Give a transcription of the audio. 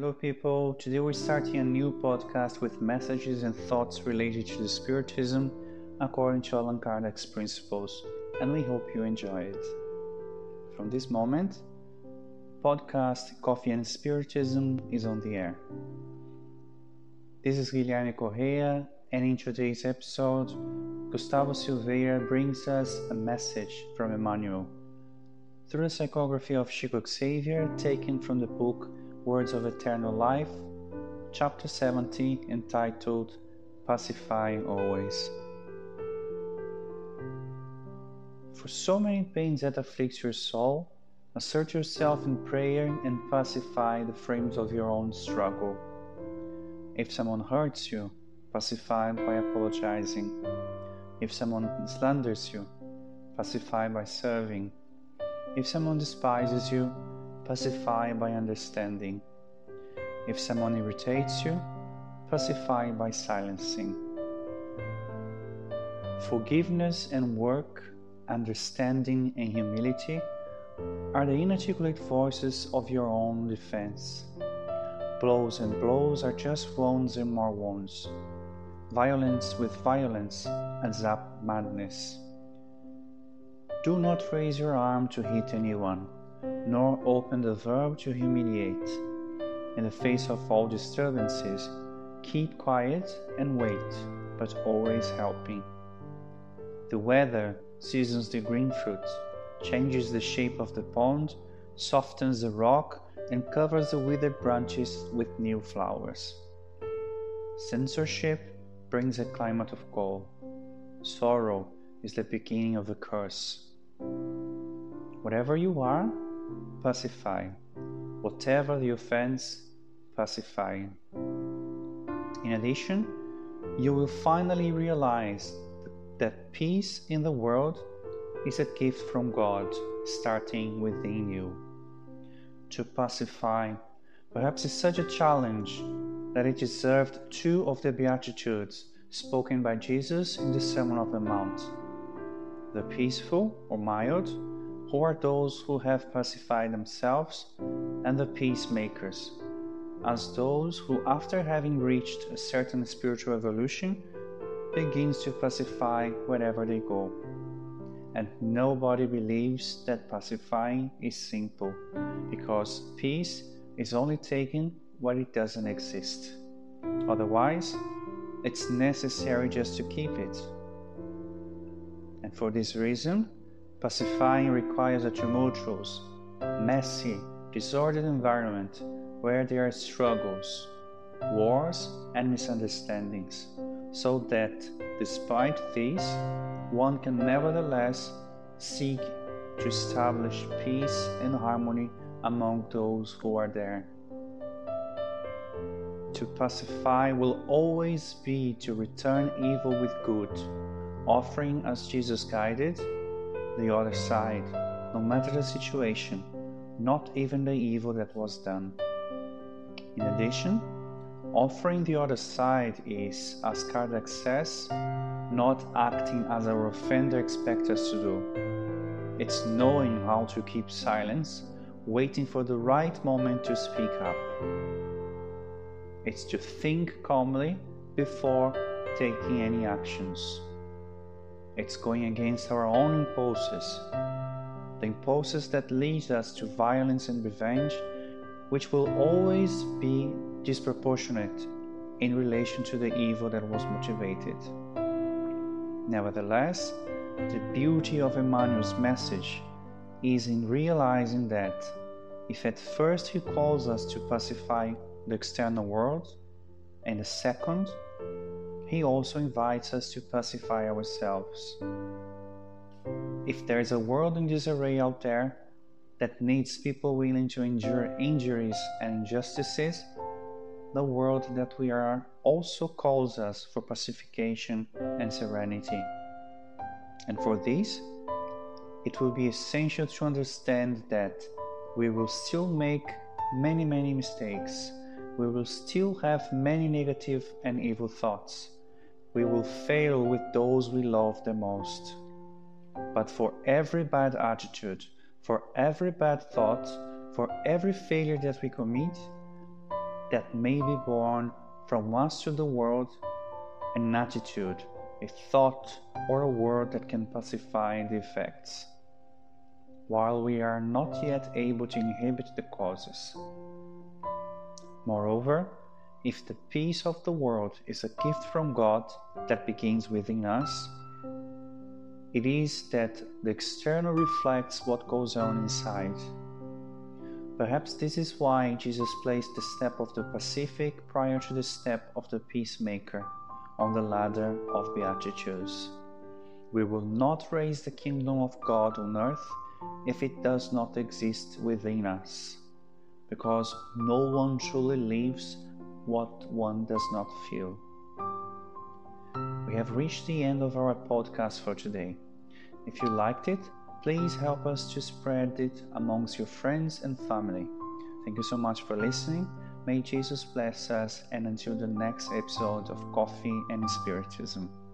Hello, people. Today we're starting a new podcast with messages and thoughts related to the Spiritism according to Allan Kardec's principles, and we hope you enjoy it. From this moment, podcast Coffee and Spiritism is on the air. This is Guilherme Correa, and in today's episode, Gustavo Silveira brings us a message from Emmanuel through the psychography of Chico Xavier taken from the book Words of Eternal Life, chapter 70, entitled Pacify Always. For so many pains that afflict your soul, assert yourself in prayer and pacify the frames of your own struggle. If someone hurts you, pacify by apologizing. If someone slanders you, pacify by serving. If someone despises you, pacify by understanding. If someone irritates you, pacify by silencing. Forgiveness and work, understanding and humility are the inarticulate voices of your own defense. Blows and blows are just wounds and more wounds. Violence with violence adds up madness. Do not raise your arm to hit anyone nor open the verb to humiliate. In the face of all disturbances, keep quiet and wait, but always helping. The weather seasons the green fruit, changes the shape of the pond, softens the rock, and covers the withered branches with new flowers. Censorship brings a climate of gall. Sorrow is the beginning of a curse. Whatever you are, pacify. Whatever the offense, pacify. In addition, you will finally realize that peace in the world is a gift from God, starting within you. To pacify perhaps is such a challenge that it deserved two of the Beatitudes spoken by Jesus in the Sermon on the Mount the peaceful or mild who are those who have pacified themselves, and the peacemakers, as those who, after having reached a certain spiritual evolution, begins to pacify wherever they go. And nobody believes that pacifying is simple, because peace is only taken where it doesn't exist. Otherwise, it's necessary just to keep it. And for this reason, Pacifying requires a tumultuous, messy, disordered environment where there are struggles, wars, and misunderstandings, so that, despite these, one can nevertheless seek to establish peace and harmony among those who are there. To pacify will always be to return evil with good, offering as Jesus guided the other side, no matter the situation, not even the evil that was done. In addition, offering the other side is, as Kardec says, not acting as our offender expects us to do. It's knowing how to keep silence, waiting for the right moment to speak up. It's to think calmly before taking any actions. It's going against our own impulses, the impulses that lead us to violence and revenge, which will always be disproportionate in relation to the evil that was motivated. Nevertheless, the beauty of Emmanuel's message is in realizing that if at first he calls us to pacify the external world, and the second, he also invites us to pacify ourselves. If there is a world in disarray out there that needs people willing to endure injuries and injustices, the world that we are also calls us for pacification and serenity. And for this, it will be essential to understand that we will still make many, many mistakes. We will still have many negative and evil thoughts we will fail with those we love the most. But for every bad attitude, for every bad thought, for every failure that we commit, that may be born from us to the world, an attitude, a thought, or a word that can pacify the effects, while we are not yet able to inhibit the causes. Moreover, if the peace of the world is a gift from God that begins within us, it is that the external reflects what goes on inside. Perhaps this is why Jesus placed the step of the pacific prior to the step of the peacemaker on the ladder of Beatitudes. We will not raise the kingdom of God on earth if it does not exist within us, because no one truly lives what one does not feel. We have reached the end of our podcast for today. If you liked it, please help us to spread it amongst your friends and family. Thank you so much for listening. May Jesus bless us, and until the next episode of Coffee and Spiritism.